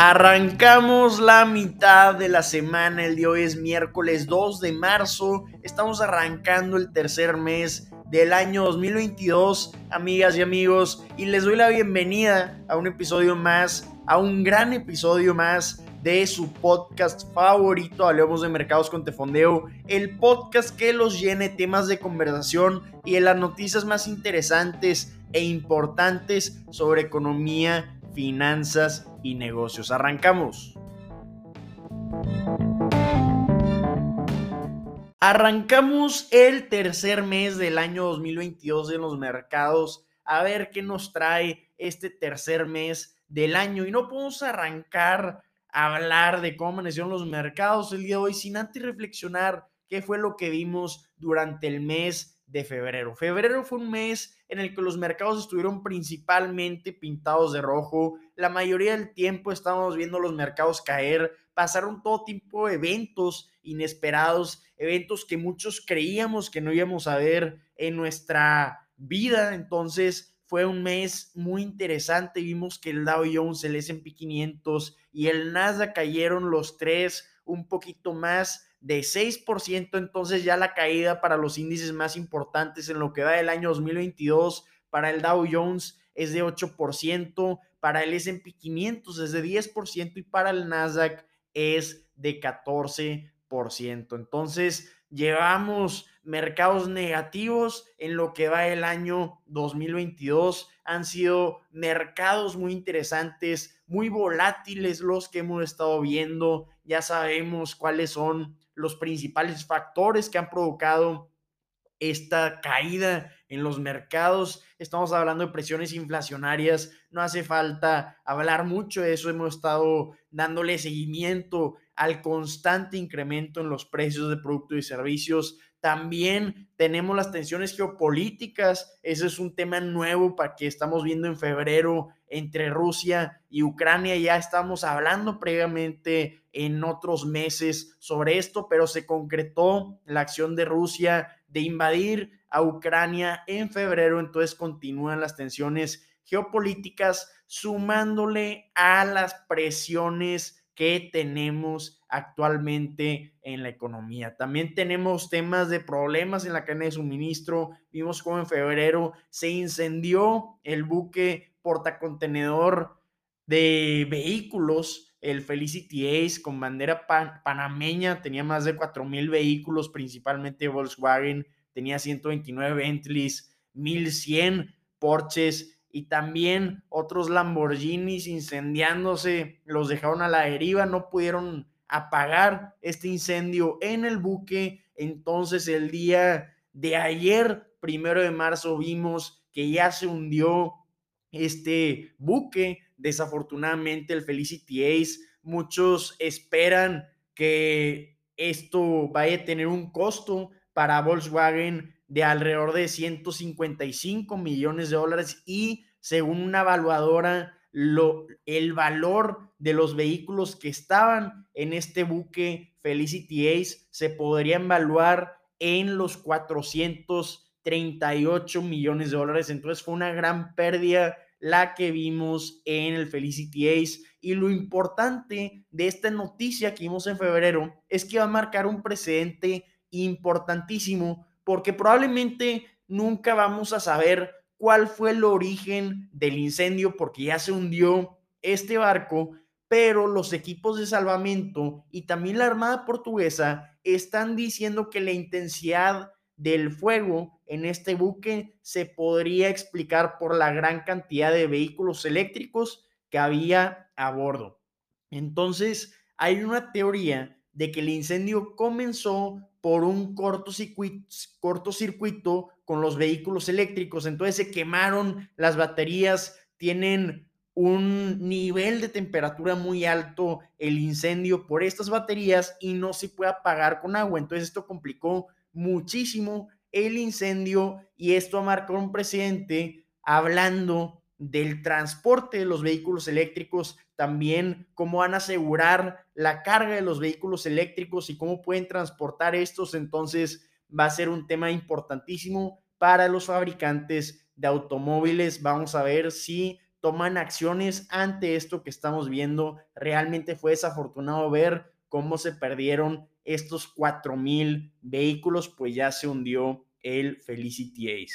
Arrancamos la mitad de la semana, el día hoy es miércoles 2 de marzo, estamos arrancando el tercer mes del año 2022, amigas y amigos, y les doy la bienvenida a un episodio más, a un gran episodio más de su podcast favorito, Hablemos de Mercados con Tefondeo, el podcast que los llene temas de conversación y de las noticias más interesantes e importantes sobre economía finanzas y negocios. Arrancamos. Arrancamos el tercer mes del año 2022 en los mercados. A ver qué nos trae este tercer mes del año. Y no podemos arrancar a hablar de cómo amanecieron los mercados el día de hoy sin antes reflexionar qué fue lo que vimos durante el mes de febrero. Febrero fue un mes en el que los mercados estuvieron principalmente pintados de rojo. La mayoría del tiempo estábamos viendo los mercados caer. Pasaron todo tipo de eventos inesperados, eventos que muchos creíamos que no íbamos a ver en nuestra vida. Entonces fue un mes muy interesante. Vimos que el Dow Jones, el S&P 500 y el Nasdaq cayeron los tres un poquito más de 6%, entonces ya la caída para los índices más importantes en lo que va del año 2022, para el Dow Jones es de 8%, para el S&P 500 es de 10% y para el Nasdaq es de 14%. Entonces, llevamos mercados negativos en lo que va el año 2022. Han sido mercados muy interesantes, muy volátiles los que hemos estado viendo. Ya sabemos cuáles son los principales factores que han provocado esta caída en los mercados. Estamos hablando de presiones inflacionarias. No hace falta hablar mucho de eso. Hemos estado dándole seguimiento al constante incremento en los precios de productos y servicios. También tenemos las tensiones geopolíticas. Ese es un tema nuevo para que estamos viendo en febrero entre Rusia y Ucrania. Ya estamos hablando previamente en otros meses sobre esto, pero se concretó la acción de Rusia de invadir a Ucrania en febrero, entonces continúan las tensiones geopolíticas sumándole a las presiones que tenemos actualmente en la economía. También tenemos temas de problemas en la cadena de suministro. Vimos cómo en febrero se incendió el buque portacontenedor de vehículos, el Felicity Ace con bandera panameña, tenía más de 4.000 vehículos, principalmente Volkswagen, tenía 129 Bentleys, 1.100 Porsches y también otros Lamborghinis incendiándose, los dejaron a la deriva, no pudieron apagar este incendio en el buque. Entonces el día de ayer, primero de marzo, vimos que ya se hundió este buque. Desafortunadamente, el Felicity Ace, muchos esperan que esto vaya a tener un costo para Volkswagen de alrededor de 155 millones de dólares y según una evaluadora, lo, el valor de los vehículos que estaban en este buque Felicity Ace se podrían evaluar en los 400 38 millones de dólares. Entonces fue una gran pérdida la que vimos en el Felicity Ace. Y lo importante de esta noticia que vimos en febrero es que va a marcar un precedente importantísimo porque probablemente nunca vamos a saber cuál fue el origen del incendio porque ya se hundió este barco, pero los equipos de salvamento y también la Armada Portuguesa están diciendo que la intensidad del fuego en este buque se podría explicar por la gran cantidad de vehículos eléctricos que había a bordo. Entonces, hay una teoría de que el incendio comenzó por un cortocircuito, con los vehículos eléctricos. Entonces se quemaron las baterías, tienen un nivel de temperatura muy alto el incendio por estas baterías y no se puede apagar con agua. Entonces esto complicó muchísimo el incendio y esto marcó un precedente hablando del transporte de los vehículos eléctricos, también cómo van a asegurar la carga de los vehículos eléctricos y cómo pueden transportar estos. Entonces va a ser un tema importantísimo para los fabricantes de automóviles. Vamos a ver si toman acciones ante esto que estamos viendo. Realmente fue desafortunado ver cómo se perdieron estos 4.000 vehículos, pues ya se hundió el Felicity Ace.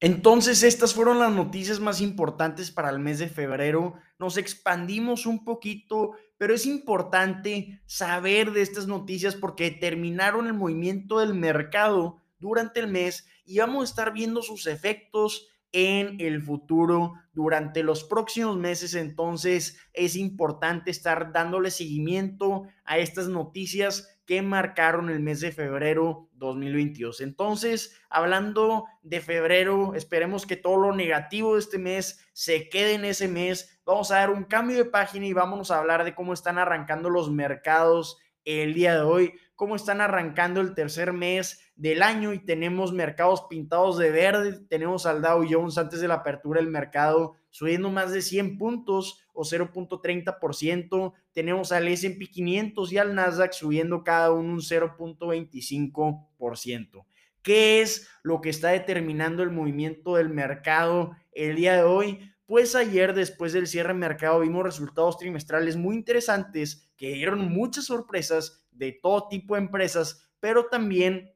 Entonces, estas fueron las noticias más importantes para el mes de febrero. Nos expandimos un poquito, pero es importante saber de estas noticias porque terminaron el movimiento del mercado durante el mes y vamos a estar viendo sus efectos en el futuro durante los próximos meses. Entonces es importante estar dándole seguimiento a estas noticias que marcaron el mes de febrero 2022. Entonces, hablando de febrero, esperemos que todo lo negativo de este mes se quede en ese mes. Vamos a dar un cambio de página y vamos a hablar de cómo están arrancando los mercados el día de hoy, cómo están arrancando el tercer mes del año y tenemos mercados pintados de verde, tenemos al Dow Jones antes de la apertura del mercado subiendo más de 100 puntos o 0.30%, tenemos al S&P 500 y al Nasdaq subiendo cada uno un 0.25%. ¿Qué es lo que está determinando el movimiento del mercado el día de hoy? Pues ayer, después del cierre de mercado, vimos resultados trimestrales muy interesantes que dieron muchas sorpresas de todo tipo de empresas, pero también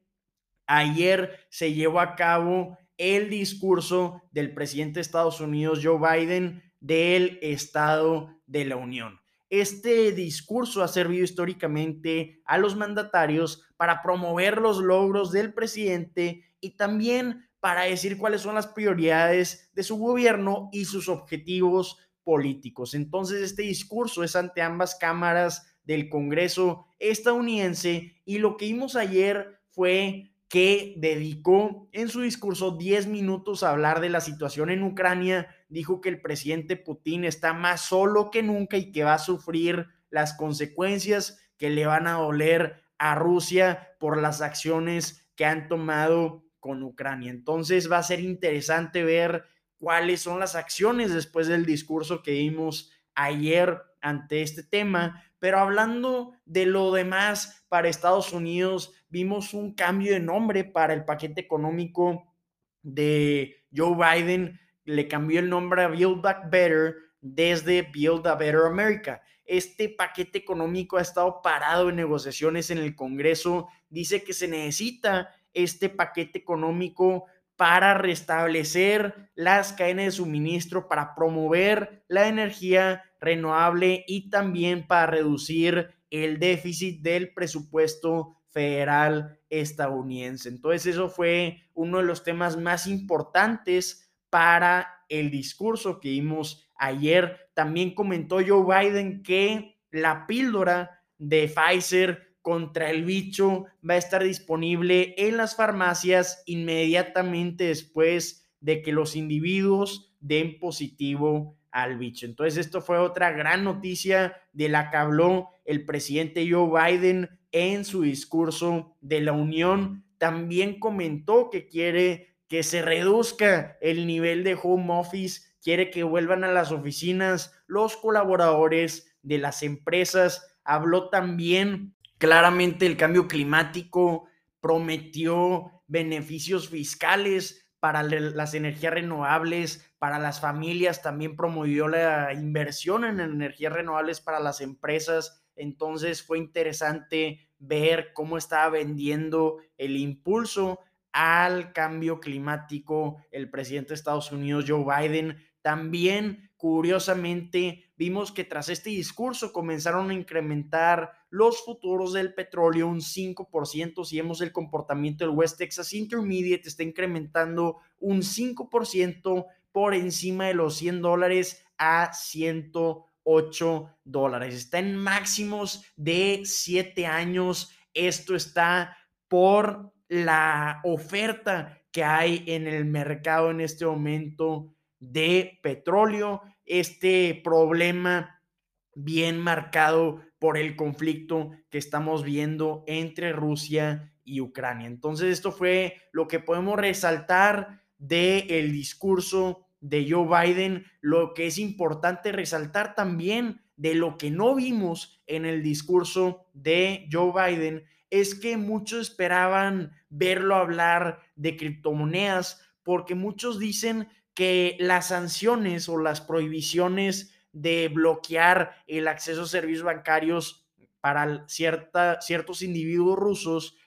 Ayer se llevó a cabo el discurso del presidente de Estados Unidos, Joe Biden, del Estado de la Unión. Este discurso ha servido históricamente a los mandatarios para promover los logros del presidente y también para decir cuáles son las prioridades de su gobierno y sus objetivos políticos. Entonces, este discurso es ante ambas cámaras del Congreso estadounidense y lo que vimos ayer fue que dedicó en su discurso 10 minutos a hablar de la situación en Ucrania. Dijo que el presidente Putin está más solo que nunca y que va a sufrir las consecuencias que le van a doler a Rusia por las acciones que han tomado con Ucrania. Entonces va a ser interesante ver cuáles son las acciones después del discurso que vimos ayer ante este tema. Pero hablando de lo demás para Estados Unidos, vimos un cambio de nombre para el paquete económico de Joe Biden. Le cambió el nombre a Build Back Better desde Build a Better America. Este paquete económico ha estado parado en negociaciones en el Congreso. Dice que se necesita este paquete económico para restablecer las cadenas de suministro, para promover la energía renovable y también para reducir el déficit del presupuesto federal estadounidense. Entonces eso fue uno de los temas más importantes para el discurso que vimos ayer. También comentó Joe Biden que la píldora de Pfizer contra el bicho va a estar disponible en las farmacias inmediatamente después de que los individuos den positivo al bicho. Entonces esto fue otra gran noticia de la que habló el presidente Joe Biden en su discurso de la Unión. También comentó que quiere que se reduzca el nivel de home office, quiere que vuelvan a las oficinas los colaboradores de las empresas. Habló también claramente del cambio climático, prometió beneficios fiscales para las energías renovables, para las familias, también promovió la inversión en energías renovables para las empresas entonces fue interesante ver cómo estaba vendiendo el impulso al cambio climático el presidente de Estados Unidos, Joe Biden. También, curiosamente, vimos que tras este discurso comenzaron a incrementar los futuros del petróleo un 5%. Si vemos el comportamiento del West Texas Intermediate, está incrementando un 5% por encima de los 100 dólares a 100 8 dólares. Está en máximos de 7 años. Esto está por la oferta que hay en el mercado en este momento de petróleo. Este problema bien marcado por el conflicto que estamos viendo entre Rusia y Ucrania. Entonces, esto fue lo que podemos resaltar del el discurso de Joe Biden, lo que es importante resaltar también de lo que no vimos en el discurso de Joe Biden es que muchos esperaban verlo hablar de criptomonedas porque muchos dicen que las sanciones o las prohibiciones de bloquear el acceso a servicios bancarios para cierta, ciertos individuos rusos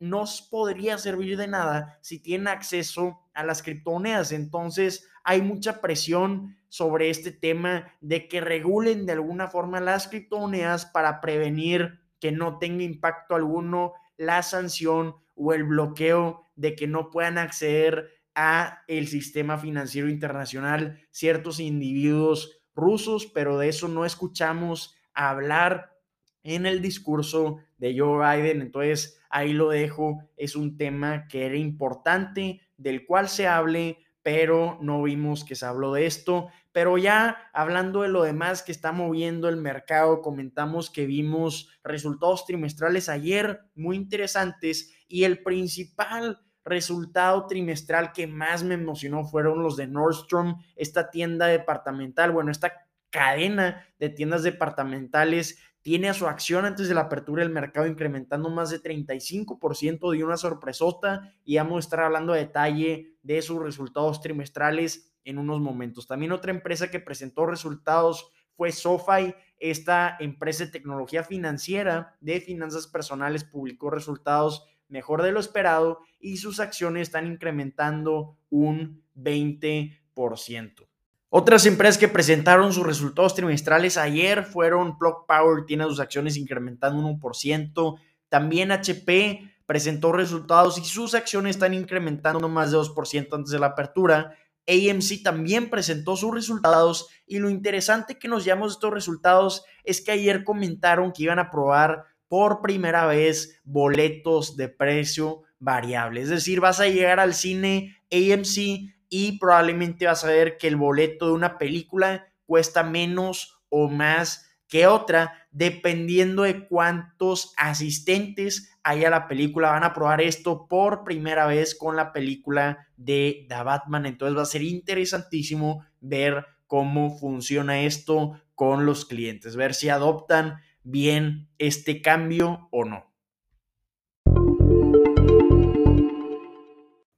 no podría servir de nada si tienen acceso a las criptomonedas. Entonces hay mucha presión sobre este tema de que regulen de alguna forma las criptomonedas para prevenir que no tenga impacto alguno la sanción o el bloqueo de que no puedan acceder a el sistema financiero internacional ciertos individuos rusos, pero de eso no escuchamos hablar en el discurso de Joe Biden. Entonces, ahí lo dejo. Es un tema que era importante, del cual se hable, pero no vimos que se habló de esto. Pero ya hablando de lo demás que está moviendo el mercado, comentamos que vimos resultados trimestrales ayer muy interesantes y el principal resultado trimestral que más me emocionó fueron los de Nordstrom, esta tienda departamental, bueno, esta cadena de tiendas departamentales tiene a su acción antes de la apertura del mercado incrementando más de 35% de una sorpresota y vamos a estar hablando de detalle de sus resultados trimestrales en unos momentos. También otra empresa que presentó resultados fue SoFi, esta empresa de tecnología financiera de finanzas personales publicó resultados mejor de lo esperado y sus acciones están incrementando un 20%. Otras empresas que presentaron sus resultados trimestrales ayer fueron Plug Power, tiene sus acciones incrementando un 1%. También HP presentó resultados y sus acciones están incrementando más de 2% antes de la apertura. AMC también presentó sus resultados y lo interesante que nos llamamos estos resultados es que ayer comentaron que iban a probar por primera vez boletos de precio variable. Es decir, vas a llegar al cine AMC y probablemente vas a ver que el boleto de una película cuesta menos o más que otra, dependiendo de cuántos asistentes haya la película. Van a probar esto por primera vez con la película de The Batman. Entonces va a ser interesantísimo ver cómo funciona esto con los clientes, ver si adoptan bien este cambio o no.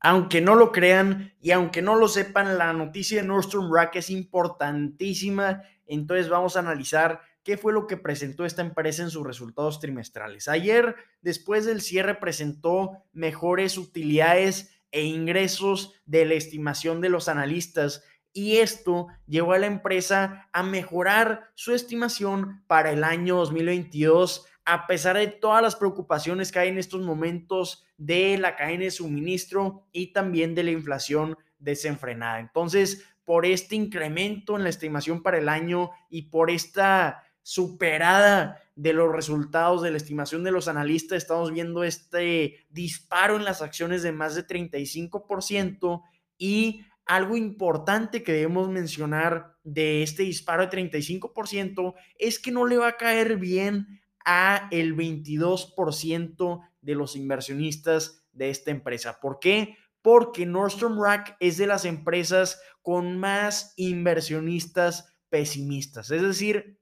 Aunque no lo crean y aunque no lo sepan, la noticia de Nordstrom Rack es importantísima. Entonces vamos a analizar qué fue lo que presentó esta empresa en sus resultados trimestrales. Ayer, después del cierre, presentó mejores utilidades e ingresos de la estimación de los analistas y esto llevó a la empresa a mejorar su estimación para el año 2022 a pesar de todas las preocupaciones que hay en estos momentos de la cadena de suministro y también de la inflación desenfrenada. Entonces, por este incremento en la estimación para el año y por esta superada de los resultados de la estimación de los analistas, estamos viendo este disparo en las acciones de más de 35% y algo importante que debemos mencionar de este disparo de 35% es que no le va a caer bien a el 22% de los inversionistas de esta empresa. ¿Por qué? Porque Nordstrom Rack es de las empresas con más inversionistas pesimistas. Es decir,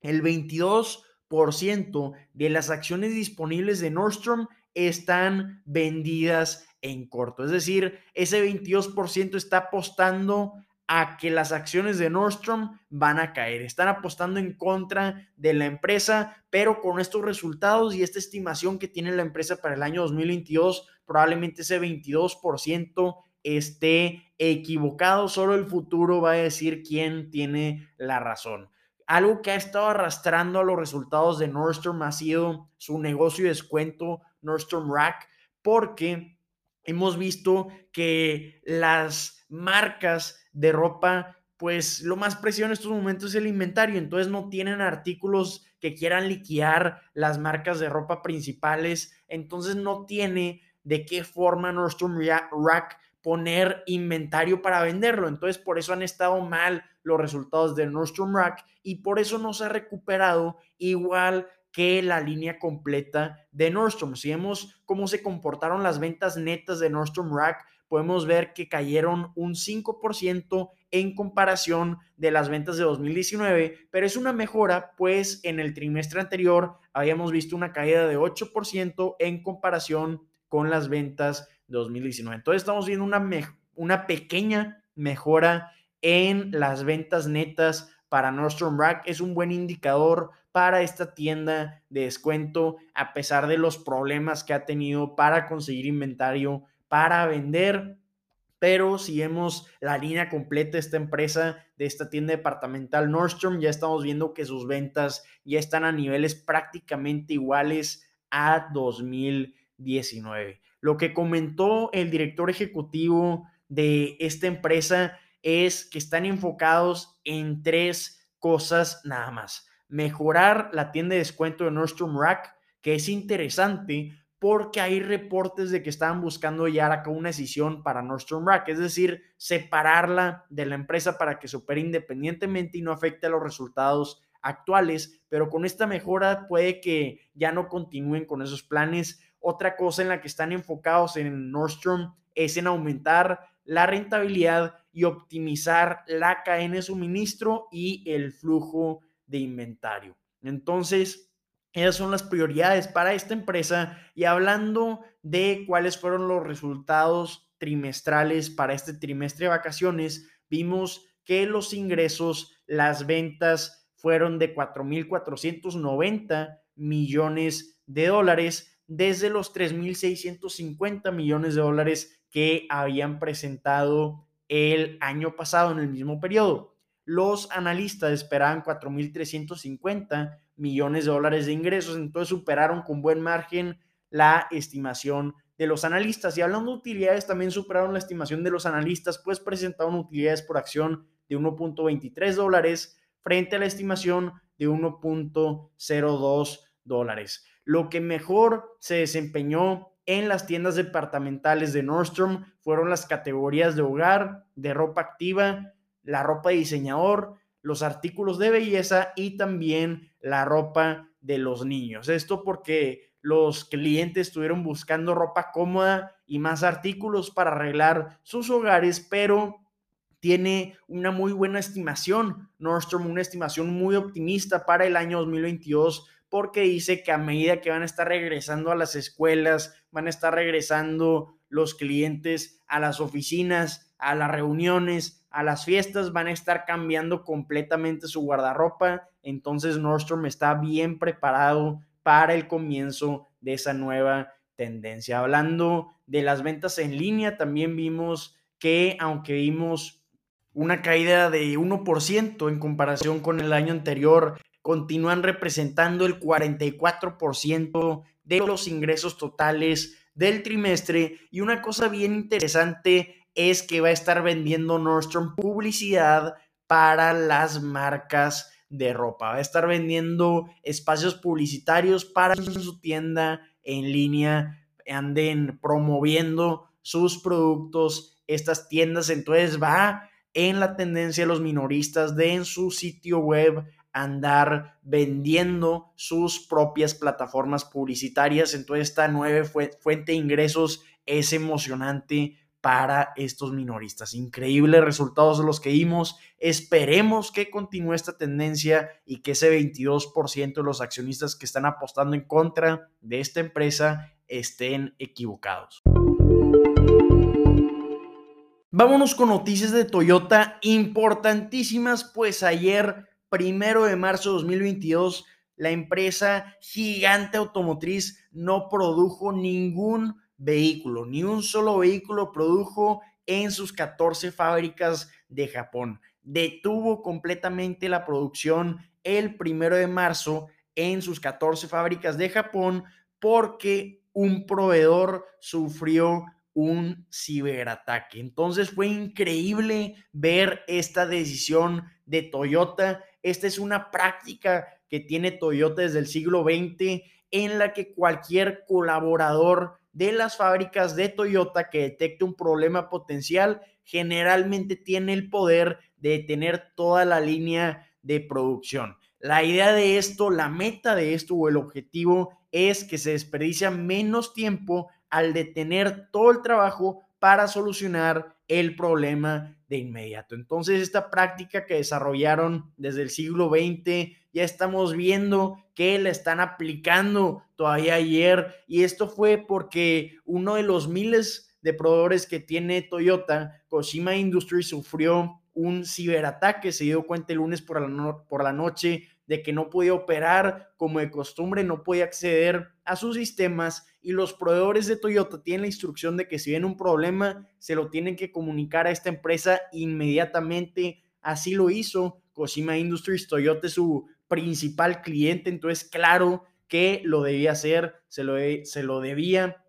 el 22% de las acciones disponibles de Nordstrom están vendidas en corto. Es decir, ese 22% está apostando a que las acciones de Nordstrom van a caer. Están apostando en contra de la empresa, pero con estos resultados y esta estimación que tiene la empresa para el año 2022, probablemente ese 22% esté equivocado. Solo el futuro va a decir quién tiene la razón. Algo que ha estado arrastrando a los resultados de Nordstrom ha sido su negocio de descuento Nordstrom Rack, porque hemos visto que las marcas de ropa, pues lo más preciado en estos momentos es el inventario, entonces no tienen artículos que quieran liquidar las marcas de ropa principales, entonces no tiene de qué forma Nordstrom Rack poner inventario para venderlo. Entonces, por eso han estado mal los resultados de Nordstrom Rack y por eso no se ha recuperado igual que la línea completa de Nordstrom. Si vemos cómo se comportaron las ventas netas de Nordstrom Rack, podemos ver que cayeron un 5% en comparación de las ventas de 2019, pero es una mejora, pues en el trimestre anterior habíamos visto una caída de 8% en comparación con las ventas de 2019. Entonces estamos viendo una, una pequeña mejora en las ventas netas para Nordstrom Rack es un buen indicador para esta tienda de descuento a pesar de los problemas que ha tenido para conseguir inventario para vender pero si vemos la línea completa de esta empresa, de esta tienda departamental Nordstrom, ya estamos viendo que sus ventas ya están a niveles prácticamente iguales a 2019. Lo que comentó el director ejecutivo de esta empresa es que están enfocados en tres cosas nada más. Mejorar la tienda de descuento de Nordstrom Rack, que es interesante porque hay reportes de que estaban buscando ya acá una decisión para Nordstrom Rack, es decir, separarla de la empresa para que se opere independientemente y no afecte a los resultados actuales, pero con esta mejora puede que ya no continúen con esos planes. Otra cosa en la que están enfocados en Nordstrom es en aumentar la rentabilidad y optimizar la cadena de suministro y el flujo de inventario. Entonces, esas son las prioridades para esta empresa. Y hablando de cuáles fueron los resultados trimestrales para este trimestre de vacaciones, vimos que los ingresos, las ventas fueron de 4.490 millones de dólares desde los 3.650 millones de dólares que habían presentado el año pasado en el mismo periodo. Los analistas esperaban 4.350 millones de dólares de ingresos, entonces superaron con buen margen la estimación de los analistas. Y hablando de utilidades, también superaron la estimación de los analistas, pues presentaron utilidades por acción de 1.23 dólares frente a la estimación de 1.02 dólares. Lo que mejor se desempeñó en las tiendas departamentales de Nordstrom fueron las categorías de hogar, de ropa activa, la ropa de diseñador, los artículos de belleza y también la ropa de los niños. Esto porque los clientes estuvieron buscando ropa cómoda y más artículos para arreglar sus hogares, pero tiene una muy buena estimación, Nordstrom, una estimación muy optimista para el año 2022 porque dice que a medida que van a estar regresando a las escuelas, van a estar regresando los clientes a las oficinas, a las reuniones, a las fiestas van a estar cambiando completamente su guardarropa, entonces Nordstrom está bien preparado para el comienzo de esa nueva tendencia. Hablando de las ventas en línea, también vimos que aunque vimos una caída de 1% en comparación con el año anterior, continúan representando el 44% de los ingresos totales del trimestre. Y una cosa bien interesante es que va a estar vendiendo Nordstrom publicidad para las marcas de ropa. Va a estar vendiendo espacios publicitarios para su tienda en línea, anden promoviendo sus productos, estas tiendas. Entonces va en la tendencia de los minoristas de en su sitio web andar vendiendo sus propias plataformas publicitarias. Entonces esta nueva fuente de ingresos es emocionante para estos minoristas. Increíbles resultados los que vimos. Esperemos que continúe esta tendencia y que ese 22% de los accionistas que están apostando en contra de esta empresa estén equivocados. Vámonos con noticias de Toyota importantísimas, pues ayer, primero de marzo de 2022, la empresa gigante automotriz no produjo ningún vehículo, ni un solo vehículo produjo en sus 14 fábricas de Japón. Detuvo completamente la producción el primero de marzo en sus 14 fábricas de Japón porque un proveedor sufrió un ciberataque. Entonces fue increíble ver esta decisión de Toyota. Esta es una práctica que tiene Toyota desde el siglo XX en la que cualquier colaborador de las fábricas de Toyota que detecte un problema potencial, generalmente tiene el poder de detener toda la línea de producción. La idea de esto, la meta de esto o el objetivo es que se desperdicia menos tiempo al detener todo el trabajo para solucionar el problema de inmediato. Entonces, esta práctica que desarrollaron desde el siglo XX ya estamos viendo que la están aplicando todavía ayer y esto fue porque uno de los miles de proveedores que tiene Toyota, Koshima Industries sufrió un ciberataque, se dio cuenta el lunes por la, por la noche de que no podía operar como de costumbre, no podía acceder a sus sistemas y los proveedores de Toyota tienen la instrucción de que si viene un problema, se lo tienen que comunicar a esta empresa inmediatamente. Así lo hizo Koshima Industries, Toyota es su principal cliente, entonces claro que lo debía hacer, se lo, se lo debía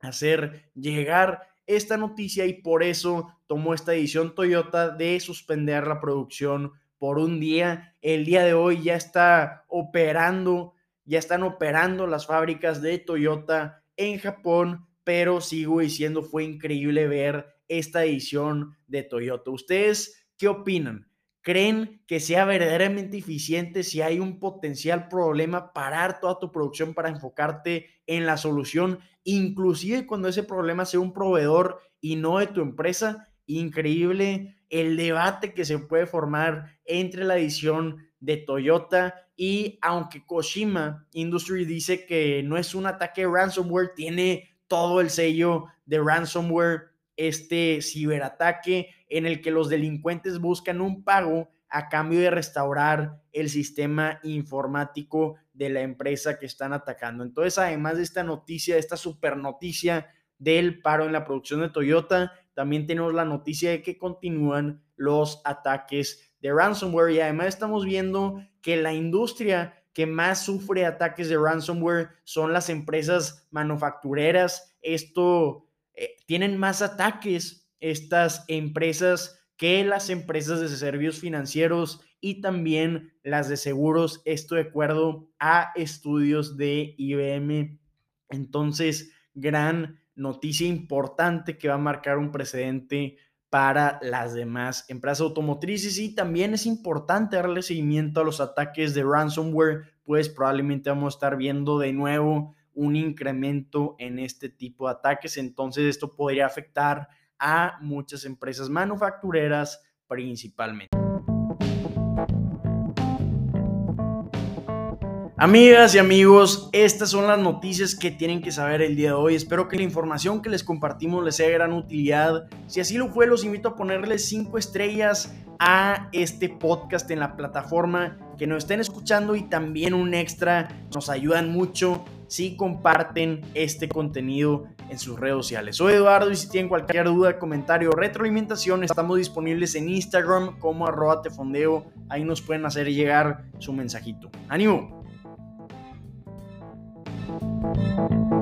hacer llegar esta noticia y por eso tomó esta decisión Toyota de suspender la producción por un día. El día de hoy ya está operando, ya están operando las fábricas de Toyota en Japón, pero sigo diciendo, fue increíble ver esta edición de Toyota. ¿Ustedes qué opinan? ¿Creen que sea verdaderamente eficiente si hay un potencial problema parar toda tu producción para enfocarte en la solución, inclusive cuando ese problema sea un proveedor y no de tu empresa? Increíble el debate que se puede formar entre la edición de Toyota y aunque Koshima Industry dice que no es un ataque ransomware, tiene todo el sello de ransomware, este ciberataque en el que los delincuentes buscan un pago a cambio de restaurar el sistema informático de la empresa que están atacando. Entonces, además de esta noticia, esta super noticia del paro en la producción de Toyota, también tenemos la noticia de que continúan los ataques de ransomware y además estamos viendo que la industria que más sufre ataques de ransomware son las empresas manufactureras. Esto eh, tienen más ataques estas empresas que las empresas de servicios financieros y también las de seguros, esto de acuerdo a estudios de IBM. Entonces, gran noticia importante que va a marcar un precedente para las demás empresas automotrices y también es importante darle seguimiento a los ataques de ransomware, pues probablemente vamos a estar viendo de nuevo un incremento en este tipo de ataques. Entonces esto podría afectar a muchas empresas manufactureras principalmente. Amigas y amigos, estas son las noticias que tienen que saber el día de hoy. Espero que la información que les compartimos les sea de gran utilidad. Si así lo fue, los invito a ponerle 5 estrellas a este podcast en la plataforma que nos estén escuchando y también un extra. Nos ayudan mucho si comparten este contenido en sus redes sociales. Soy Eduardo y si tienen cualquier duda, comentario o retroalimentación, estamos disponibles en Instagram como arroba tefondeo. Ahí nos pueden hacer llegar su mensajito. ¡Ánimo! Thank you.